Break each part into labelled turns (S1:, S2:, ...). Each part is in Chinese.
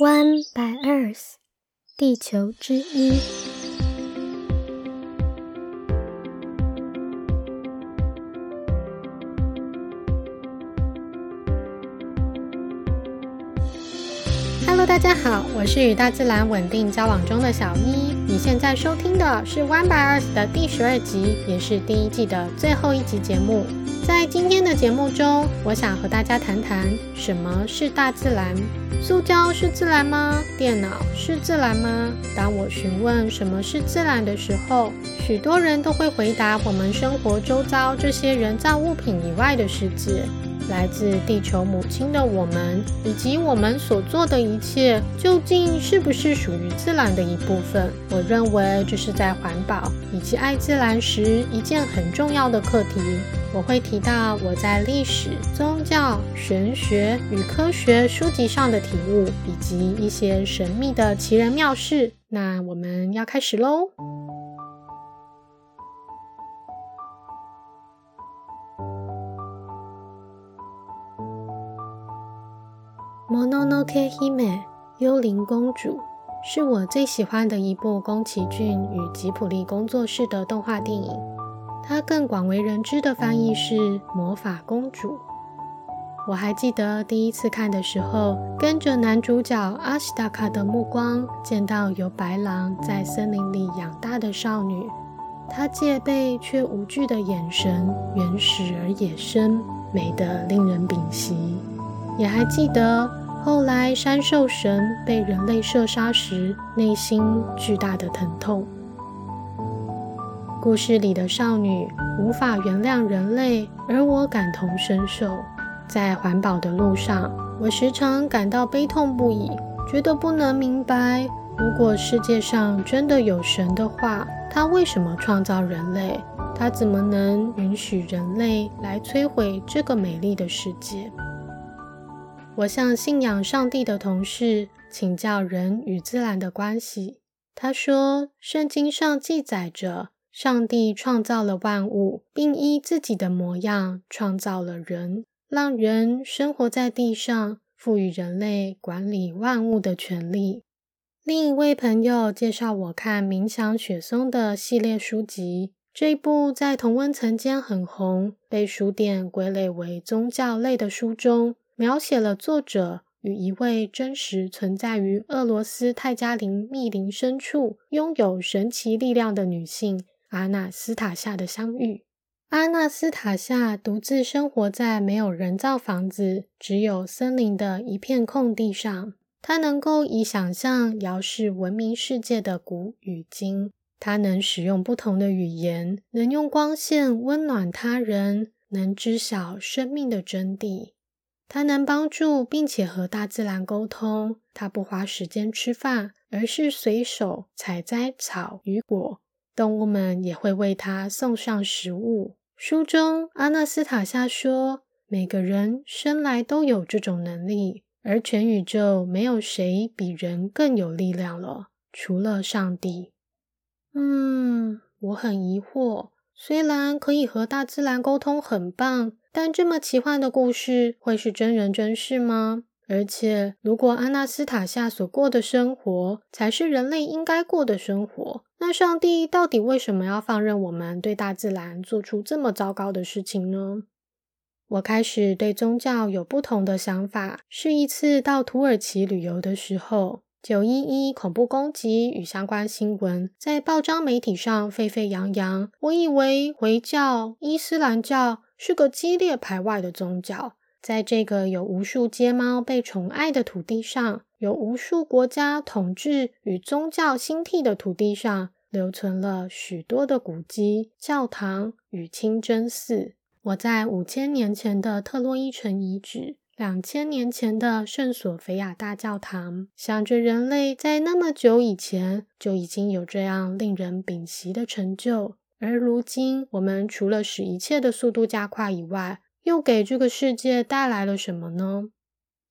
S1: One by Earth，地球之一。大家好，我是与大自然稳定交往中的小一。你现在收听的是 One by Earth 的第十二集，也是第一季的最后一集节目。在今天的节目中，我想和大家谈谈什么是大自然。塑胶是自然吗？电脑是自然吗？当我询问什么是自然的时候，许多人都会回答：我们生活周遭这些人造物品以外的世界，来自地球母亲的我们，以及我们所做的一切，究竟是不是属于自然的一部分？我认为这是在环保以及爱自然时一件很重要的课题。我会提到我在历史、宗教、玄学与科学书籍上的体悟，以及一些神秘的奇人妙事。那我们要开始喽 Kehime 幽灵公主是我最喜欢的一部宫崎骏与吉卜力工作室的动画电影。它更广为人知的翻译是《魔法公主》。我还记得第一次看的时候，跟着男主角阿西达卡的目光，见到由白狼在森林里养大的少女，她戒备却无惧的眼神，原始而野生，美得令人屏息。也还记得后来山兽神被人类射杀时，内心巨大的疼痛。故事里的少女无法原谅人类，而我感同身受。在环保的路上，我时常感到悲痛不已，觉得不能明白：如果世界上真的有神的话，他为什么创造人类？他怎么能允许人类来摧毁这个美丽的世界？我向信仰上帝的同事请教人与自然的关系，他说：圣经上记载着。上帝创造了万物，并依自己的模样创造了人，让人生活在地上，赋予人类管理万物的权利。另一位朋友介绍我看《冥想雪松》的系列书籍，这部在同温层间很红，被书店归类为宗教类的书中，描写了作者。与一位真实存在于俄罗斯泰加林密林深处、拥有神奇力量的女性。阿纳斯塔夏的相遇。阿纳斯塔夏独自生活在没有人造房子、只有森林的一片空地上。她能够以想象遥视文明世界的古与今。她能使用不同的语言，能用光线温暖他人，能知晓生命的真谛。他能帮助并且和大自然沟通。他不花时间吃饭，而是随手采摘草与果。动物们也会为他送上食物。书中，阿纳斯塔夏说：“每个人生来都有这种能力，而全宇宙没有谁比人更有力量了，除了上帝。”嗯，我很疑惑。虽然可以和大自然沟通很棒，但这么奇幻的故事会是真人真事吗？而且，如果阿纳斯塔夏所过的生活才是人类应该过的生活，那上帝到底为什么要放任我们对大自然做出这么糟糕的事情呢？我开始对宗教有不同的想法。是一次到土耳其旅游的时候，九一一恐怖攻击与相关新闻在报章媒体上沸沸扬扬。我以为回教、伊斯兰教是个激烈排外的宗教。在这个有无数街猫被宠爱的土地上，有无数国家统治与宗教兴替的土地上，留存了许多的古迹、教堂与清真寺。我在五千年前的特洛伊城遗址，两千年前的圣索菲亚大教堂，想着人类在那么久以前就已经有这样令人屏息的成就，而如今我们除了使一切的速度加快以外，又给这个世界带来了什么呢？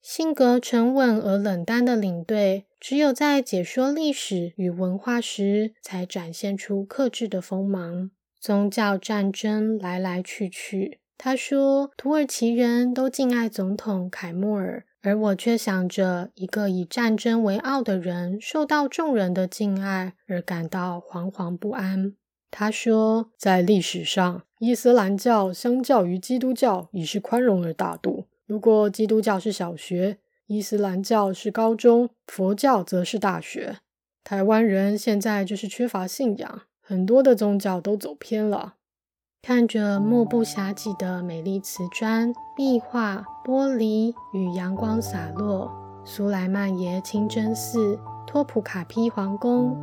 S1: 性格沉稳而冷淡的领队，只有在解说历史与文化时，才展现出克制的锋芒。宗教战争来来去去，他说土耳其人都敬爱总统凯莫尔，而我却想着一个以战争为傲的人受到众人的敬爱而感到惶惶不安。他说，在历史上，伊斯兰教相较于基督教已是宽容而大度。如果基督教是小学，伊斯兰教是高中，佛教则是大学。台湾人现在就是缺乏信仰，很多的宗教都走偏了。看着目不暇给的美丽瓷砖、壁画、玻璃与阳光洒落，苏莱曼耶清真寺、托普卡皮皇宫，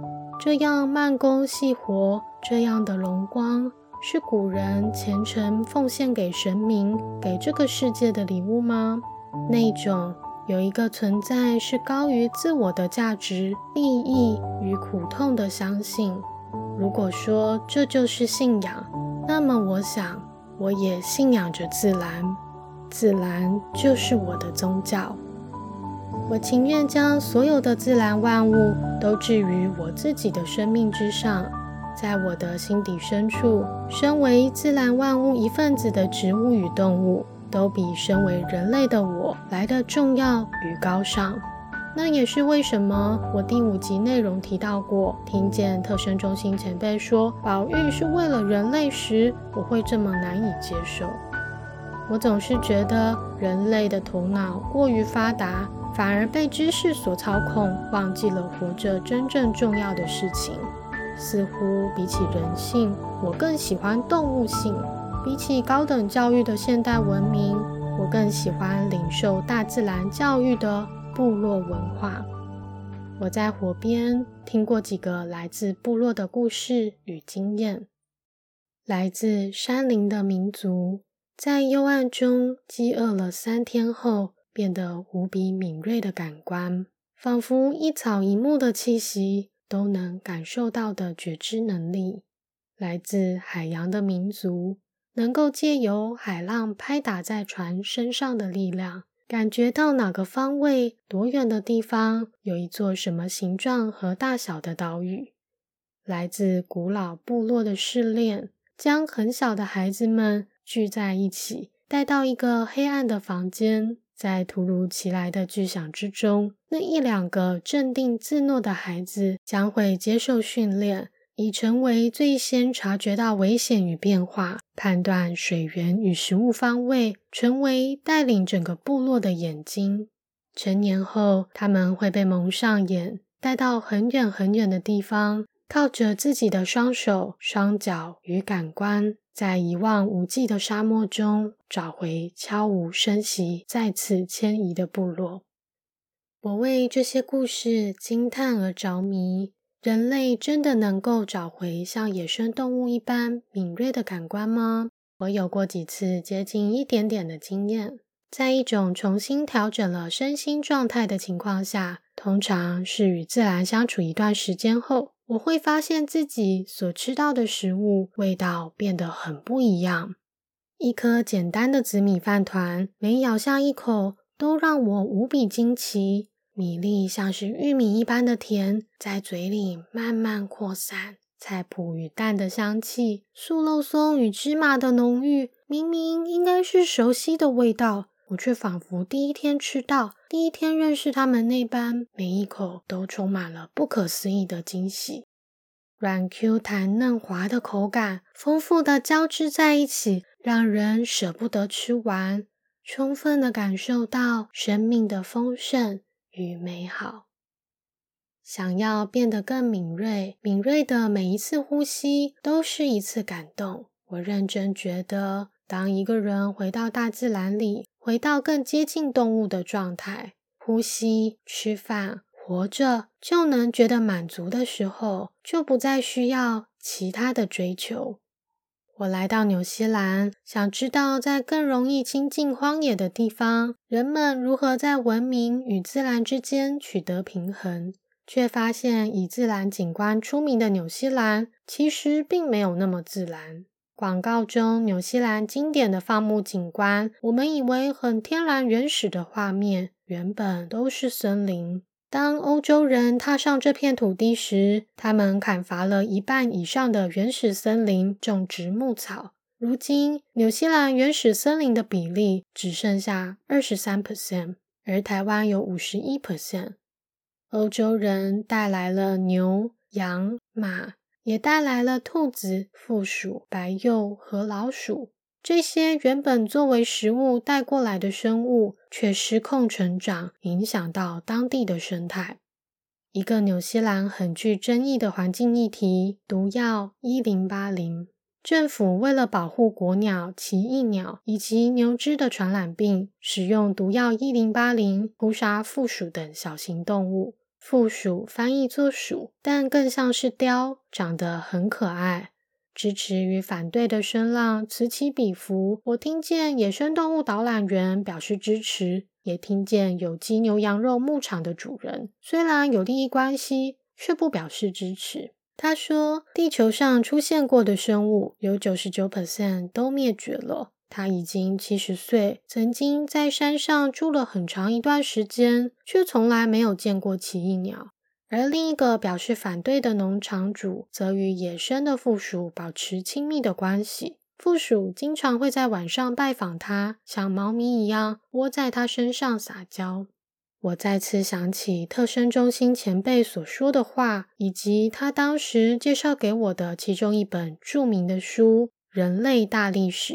S1: 这样慢工细活，这样的荣光，是古人虔诚奉献给神明、给这个世界的礼物吗？那种有一个存在是高于自我的价值、利益与苦痛的相信。如果说这就是信仰。那么，我想，我也信仰着自然，自然就是我的宗教。我情愿将所有的自然万物都置于我自己的生命之上。在我的心底深处，身为自然万物一份子的植物与动物，都比身为人类的我来的重要与高尚。那也是为什么我第五集内容提到过，听见特生中心前辈说宝玉是为了人类时，我会这么难以接受。我总是觉得人类的头脑过于发达，反而被知识所操控，忘记了活着真正重要的事情。似乎比起人性，我更喜欢动物性；比起高等教育的现代文明，我更喜欢领受大自然教育的。部落文化，我在河边听过几个来自部落的故事与经验。来自山林的民族，在幽暗中饥饿了三天后，变得无比敏锐的感官，仿佛一草一木的气息都能感受到的觉知能力。来自海洋的民族，能够借由海浪拍打在船身上的力量。感觉到哪个方位、多远的地方有一座什么形状和大小的岛屿。来自古老部落的试炼，将很小的孩子们聚在一起，带到一个黑暗的房间，在突如其来的巨响之中，那一两个镇定自若的孩子将会接受训练。已成为最先察觉到危险与变化、判断水源与食物方位，成为带领整个部落的眼睛。成年后，他们会被蒙上眼，带到很远很远的地方，靠着自己的双手、双脚与感官，在一望无际的沙漠中找回悄无声息、再次迁移的部落。我为这些故事惊叹而着迷。人类真的能够找回像野生动物一般敏锐的感官吗？我有过几次接近一点点的经验，在一种重新调整了身心状态的情况下，通常是与自然相处一段时间后，我会发现自己所吃到的食物味道变得很不一样。一颗简单的紫米饭团，每咬下一口都让我无比惊奇。米粒像是玉米一般的甜，在嘴里慢慢扩散。菜脯与蛋的香气，素肉松与芝麻的浓郁，明明应该是熟悉的味道，我却仿佛第一天吃到、第一天认识他们那般，每一口都充满了不可思议的惊喜。软 Q 弹嫩滑的口感，丰富的交织在一起，让人舍不得吃完，充分的感受到生命的丰盛。与美好，想要变得更敏锐，敏锐的每一次呼吸都是一次感动。我认真觉得，当一个人回到大自然里，回到更接近动物的状态，呼吸、吃饭、活着，就能觉得满足的时候，就不再需要其他的追求。我来到纽西兰，想知道在更容易亲近荒野的地方，人们如何在文明与自然之间取得平衡，却发现以自然景观出名的纽西兰，其实并没有那么自然。广告中纽西兰经典的放牧景观，我们以为很天然原始的画面，原本都是森林。当欧洲人踏上这片土地时，他们砍伐了一半以上的原始森林，种植牧草。如今，纽西兰原始森林的比例只剩下二十三 percent，而台湾有五十一 percent。欧洲人带来了牛、羊、马，也带来了兔子、负鼠、白鼬和老鼠。这些原本作为食物带过来的生物，却失控成长，影响到当地的生态。一个纽西兰很具争议的环境议题——毒药一零八零。政府为了保护国鸟、奇异鸟以及牛只的传染病，使用毒药一零八零扑杀负鼠等小型动物。附属翻译作鼠，但更像是雕，长得很可爱。支持与反对的声浪此起彼伏。我听见野生动物导览员表示支持，也听见有机牛羊肉牧场的主人虽然有利益关系，却不表示支持。他说，地球上出现过的生物有九十九 percent 都灭绝了。他已经七十岁，曾经在山上住了很长一段时间，却从来没有见过奇异鸟。而另一个表示反对的农场主，则与野生的负鼠保持亲密的关系。负鼠经常会在晚上拜访他，像猫咪一样窝在他身上撒娇。我再次想起特生中心前辈所说的话，以及他当时介绍给我的其中一本著名的书《人类大历史》。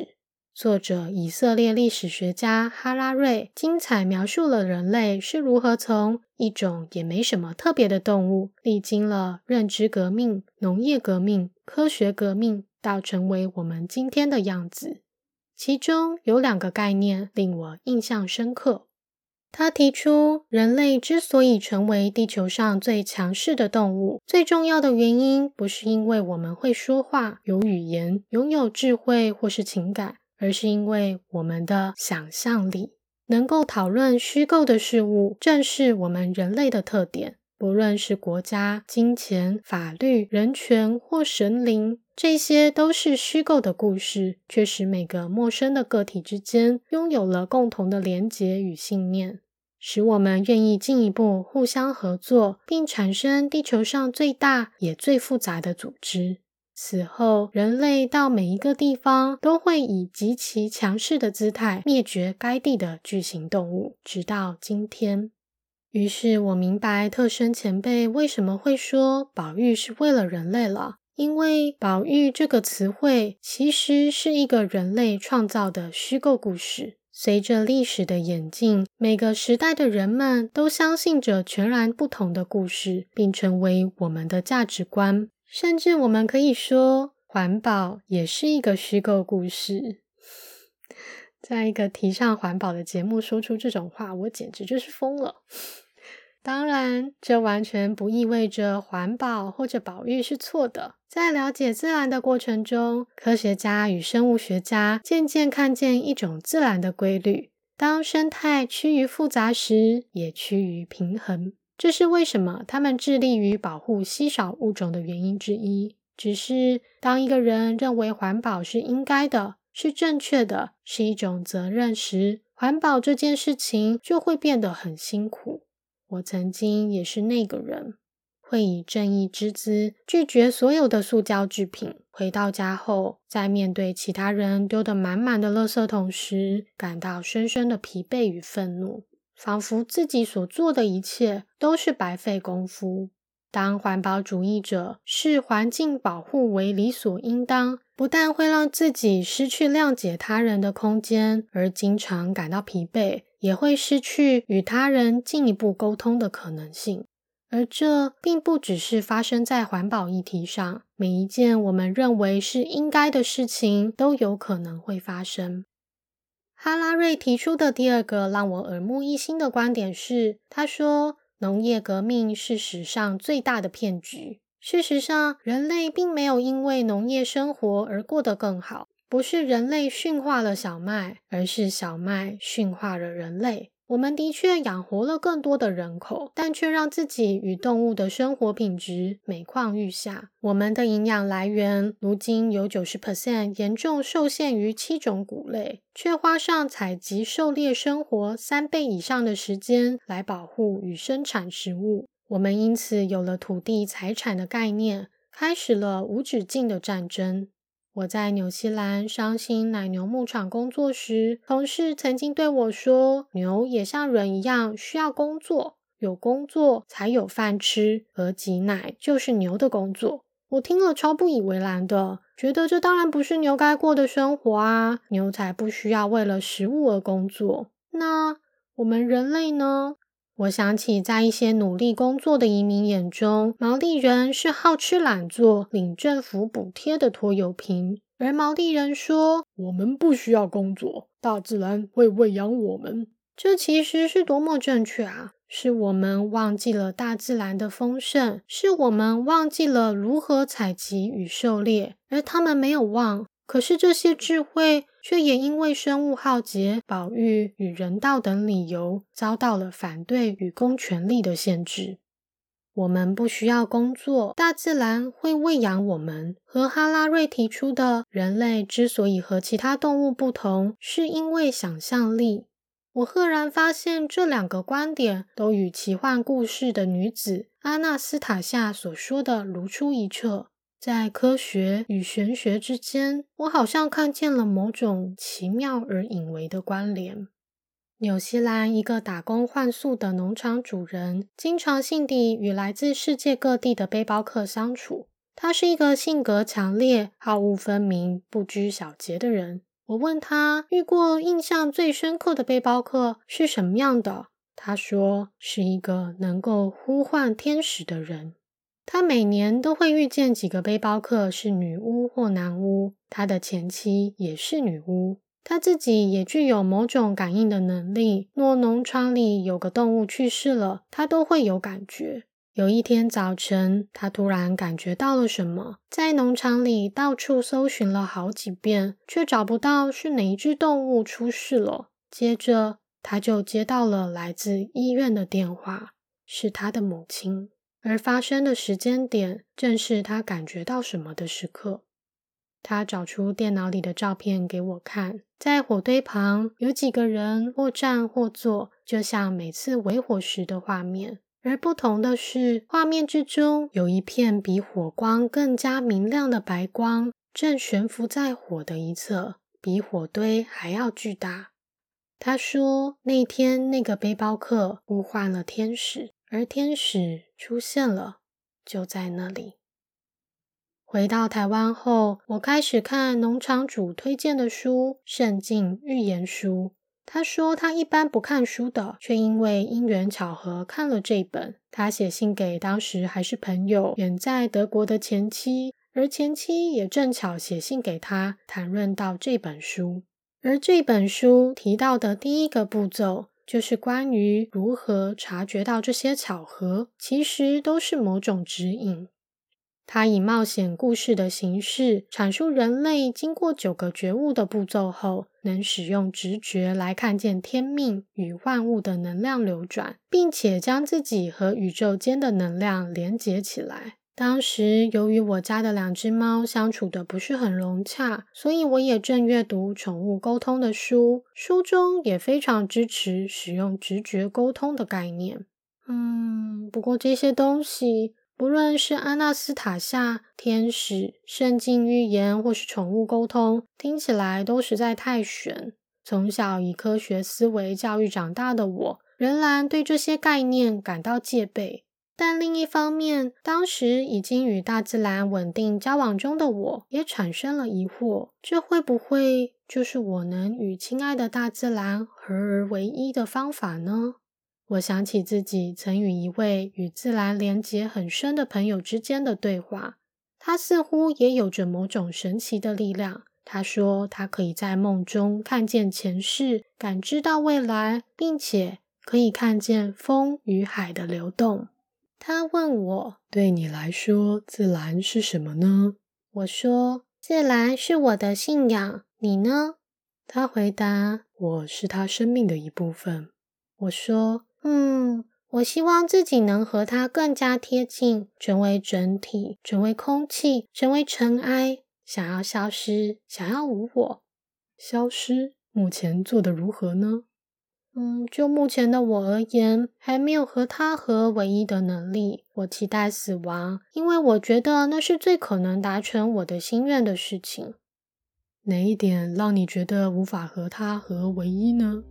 S1: 作者以色列历史学家哈拉瑞精彩描述了人类是如何从一种也没什么特别的动物，历经了认知革命、农业革命、科学革命，到成为我们今天的样子。其中有两个概念令我印象深刻。他提出，人类之所以成为地球上最强势的动物，最重要的原因不是因为我们会说话、有语言、拥有智慧或是情感。而是因为我们的想象力能够讨论虚构的事物，正是我们人类的特点。不论是国家、金钱、法律、人权或神灵，这些都是虚构的故事，却使每个陌生的个体之间拥有了共同的连结与信念，使我们愿意进一步互相合作，并产生地球上最大也最复杂的组织。此后，人类到每一个地方都会以极其强势的姿态灭绝该地的巨型动物，直到今天。于是我明白特生前辈为什么会说保育是为了人类了，因为保育这个词汇其实是一个人类创造的虚构故事。随着历史的演进，每个时代的人们都相信着全然不同的故事，并成为我们的价值观。甚至我们可以说，环保也是一个虚构故事。在一个提倡环保的节目说出这种话，我简直就是疯了。当然，这完全不意味着环保或者保育是错的。在了解自然的过程中，科学家与生物学家渐渐看见一种自然的规律：当生态趋于复杂时，也趋于平衡。这是为什么他们致力于保护稀少物种的原因之一。只是当一个人认为环保是应该的、是正确的、是一种责任时，环保这件事情就会变得很辛苦。我曾经也是那个人，会以正义之姿拒绝所有的塑胶制品。回到家后，在面对其他人丢得满满的垃圾桶时，感到深深的疲惫与愤怒。仿佛自己所做的一切都是白费功夫。当环保主义者视环境保护为理所应当，不但会让自己失去谅解他人的空间，而经常感到疲惫，也会失去与他人进一步沟通的可能性。而这并不只是发生在环保议题上，每一件我们认为是应该的事情都有可能会发生。哈拉瑞提出的第二个让我耳目一新的观点是，他说农业革命是史上最大的骗局。事实上，人类并没有因为农业生活而过得更好，不是人类驯化了小麦，而是小麦驯化了人类。我们的确养活了更多的人口，但却让自己与动物的生活品质每况愈下。我们的营养来源如今有九十 percent 严重受限于七种谷类，却花上采集、狩猎生活三倍以上的时间来保护与生产食物。我们因此有了土地财产的概念，开始了无止境的战争。我在纽西兰伤心奶牛牧场工作时，同事曾经对我说：“牛也像人一样需要工作，有工作才有饭吃，而挤奶就是牛的工作。”我听了超不以为然的，觉得这当然不是牛该过的生活啊！牛才不需要为了食物而工作。那我们人类呢？我想起，在一些努力工作的移民眼中，毛利人是好吃懒做、领政府补贴的拖油瓶。而毛利人说：“我们不需要工作，大自然会喂养我们。”这其实是多么正确啊！是我们忘记了大自然的丰盛，是我们忘记了如何采集与狩猎，而他们没有忘。可是这些智慧。却也因为生物浩劫、保育与人道等理由，遭到了反对与公权力的限制。我们不需要工作，大自然会喂养我们。和哈拉瑞提出的人类之所以和其他动物不同，是因为想象力。我赫然发现这两个观点都与奇幻故事的女子阿纳斯塔夏所说的如出一辙。在科学与玄学之间，我好像看见了某种奇妙而隐微的关联。纽西兰一个打工换宿的农场主人，经常性地与来自世界各地的背包客相处。他是一个性格强烈、好恶分明、不拘小节的人。我问他遇过印象最深刻的背包客是什么样的，他说是一个能够呼唤天使的人。他每年都会遇见几个背包客是女巫或男巫，他的前妻也是女巫，他自己也具有某种感应的能力。若农场里有个动物去世了，他都会有感觉。有一天早晨，他突然感觉到了什么，在农场里到处搜寻了好几遍，却找不到是哪一只动物出事了。接着，他就接到了来自医院的电话，是他的母亲。而发生的时间点正是他感觉到什么的时刻。他找出电脑里的照片给我看，在火堆旁有几个人或站或坐，就像每次围火时的画面。而不同的是，画面之中有一片比火光更加明亮的白光，正悬浮在火的一侧，比火堆还要巨大。他说，那天那个背包客呼唤了天使。而天使出现了，就在那里。回到台湾后，我开始看农场主推荐的书《圣经预言书》。他说他一般不看书的，却因为因缘巧合看了这本。他写信给当时还是朋友、远在德国的前妻，而前妻也正巧写信给他，谈论到这本书。而这本书提到的第一个步骤。就是关于如何察觉到这些巧合，其实都是某种指引。他以冒险故事的形式阐述人类经过九个觉悟的步骤后，能使用直觉来看见天命与万物的能量流转，并且将自己和宇宙间的能量连接起来。当时由于我家的两只猫相处的不是很融洽，所以我也正阅读宠物沟通的书，书中也非常支持使用直觉沟通的概念。嗯，不过这些东西，不论是阿纳斯塔夏、天使、圣经预言，或是宠物沟通，听起来都实在太玄。从小以科学思维教育长大的我，仍然对这些概念感到戒备。但另一方面，当时已经与大自然稳定交往中的我，也产生了疑惑：这会不会就是我能与亲爱的大自然合而为一的方法呢？我想起自己曾与一位与自然连结很深的朋友之间的对话，他似乎也有着某种神奇的力量。他说，他可以在梦中看见前世，感知到未来，并且可以看见风与海的流动。他问我：“对你来说，自然是什么呢？”我说：“自然是我的信仰。”你呢？他回答：“我是他生命的一部分。”我说：“嗯，我希望自己能和他更加贴近，成为整体，成为空气，成为尘埃。想要消失，想要无我，消失。目前做的如何呢？”嗯，就目前的我而言，还没有和他合唯一的能力。我期待死亡，因为我觉得那是最可能达成我的心愿的事情。哪一点让你觉得无法和他合唯一呢？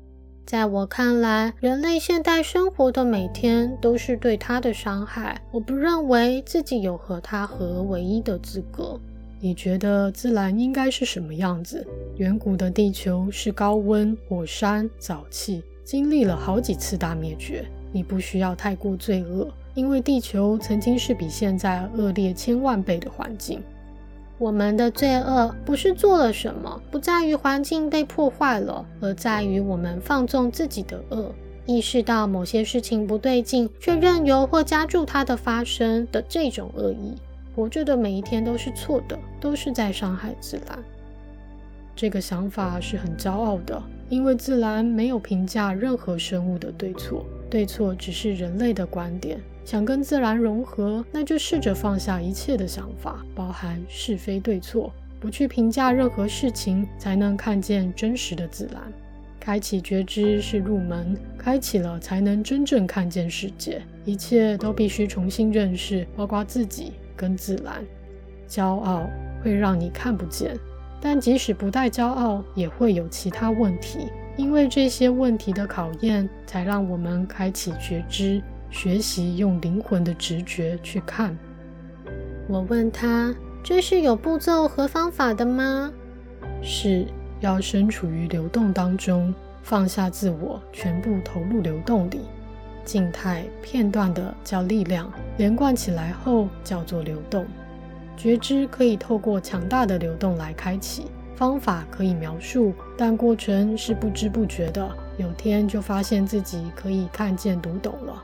S1: 在我看来，人类现代生活的每天都是对他的伤害。我不认为自己有和他合唯一的资格。你觉得自然应该是什么样子？远古的地球是高温、火山、沼气，经历了好几次大灭绝。你不需要太过罪恶。因为地球曾经是比现在恶劣千万倍的环境，我们的罪恶不是做了什么，不在于环境被破坏了，而在于我们放纵自己的恶，意识到某些事情不对劲，却任由或加注它的发生的这种恶意。活着的每一天都是错的，都是在伤害自然。这个想法是很骄傲的，因为自然没有评价任何生物的对错，对错只是人类的观点。想跟自然融合，那就试着放下一切的想法，包含是非对错，不去评价任何事情，才能看见真实的自然。开启觉知是入门，开启了才能真正看见世界。一切都必须重新认识，包括自己跟自然。骄傲会让你看不见，但即使不带骄傲，也会有其他问题。因为这些问题的考验，才让我们开启觉知。学习用灵魂的直觉去看。我问他：“这是有步骤和方法的吗？”是要身处于流动当中，放下自我，全部投入流动里。静态片段的叫力量，连贯起来后叫做流动。觉知可以透过强大的流动来开启。方法可以描述，但过程是不知不觉的。有天就发现自己可以看见、读懂了。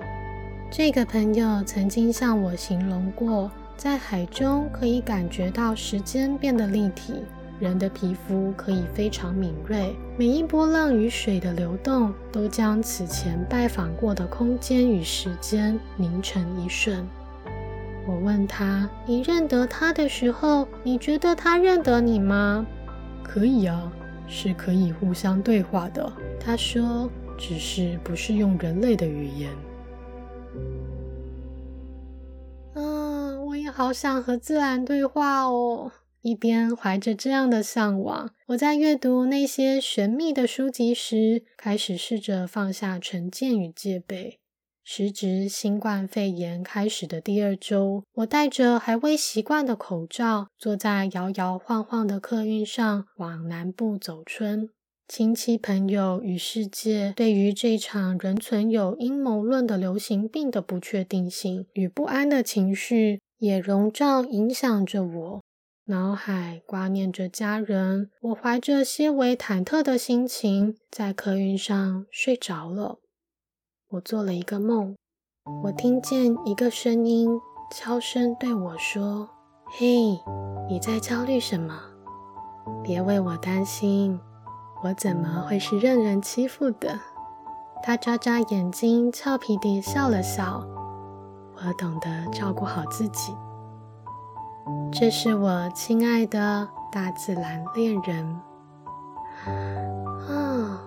S1: 这个朋友曾经向我形容过，在海中可以感觉到时间变得立体，人的皮肤可以非常敏锐，每一波浪与水的流动都将此前拜访过的空间与时间凝成一瞬。我问他：“你认得他的时候，你觉得他认得你吗？”“可以啊，是可以互相对话的。”他说：“只是不是用人类的语言。”嗯，我也好想和自然对话哦。一边怀着这样的向往，我在阅读那些神秘的书籍时，开始试着放下成见与戒备。时值新冠肺炎开始的第二周，我戴着还未习惯的口罩，坐在摇摇晃晃的客运上，往南部走春。亲戚朋友与世界对于这场仍存有阴谋论的流行病的不确定性与不安的情绪，也笼罩影响着我。脑海挂念着家人，我怀着些微忐忑的心情在客运上睡着了。我做了一个梦，我听见一个声音悄声对我说：“嘿，你在焦虑什么？别为我担心。”我怎么会是任人欺负的？他眨眨眼睛，俏皮地笑了笑。我懂得照顾好自己。这是我亲爱的大自然恋人。啊！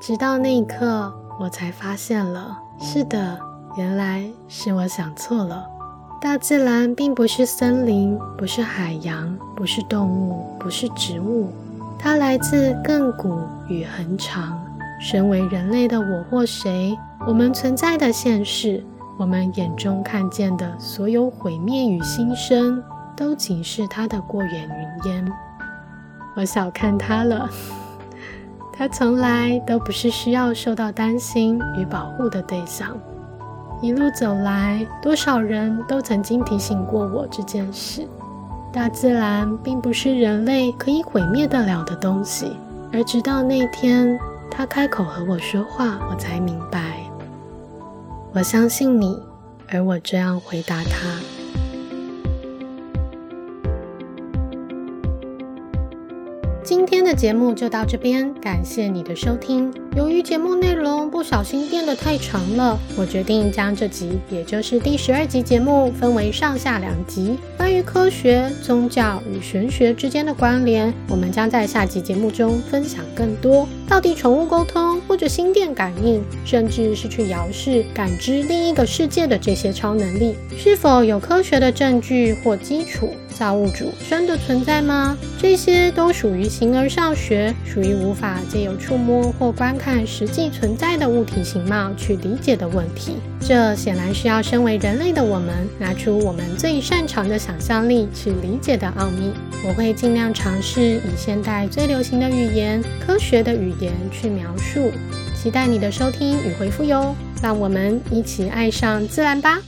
S1: 直到那一刻，我才发现了，是的，原来是我想错了。大自然并不是森林，不是海洋，不是动物，不是植物。它来自亘古与恒长。身为人类的我或谁，我们存在的现世，我们眼中看见的所有毁灭与新生，都仅是它的过眼云烟。我小看它了，它从来都不是需要受到担心与保护的对象。一路走来，多少人都曾经提醒过我这件事。大自然并不是人类可以毁灭得了的东西，而直到那天，他开口和我说话，我才明白。我相信你，而我这样回答他。今天的节目就到这边，感谢你的收听。由于节目内容不小心变得太长了，我决定将这集，也就是第十二集节目，分为上下两集。关于科学、宗教与玄学之间的关联，我们将在下集节目中分享更多。到底宠物沟通或者心电感应，甚至是去遥视、感知另一个世界的这些超能力，是否有科学的证据或基础？造物主真的存在吗？这些都属于形而上学，属于无法借由触摸或观看实际存在的物体形貌去理解的问题。这显然需要身为人类的我们拿出我们最擅长的想象力去理解的奥秘。我会尽量尝试以现代最流行的语言、科学的语言去描述。期待你的收听与回复哟！让我们一起爱上自然吧。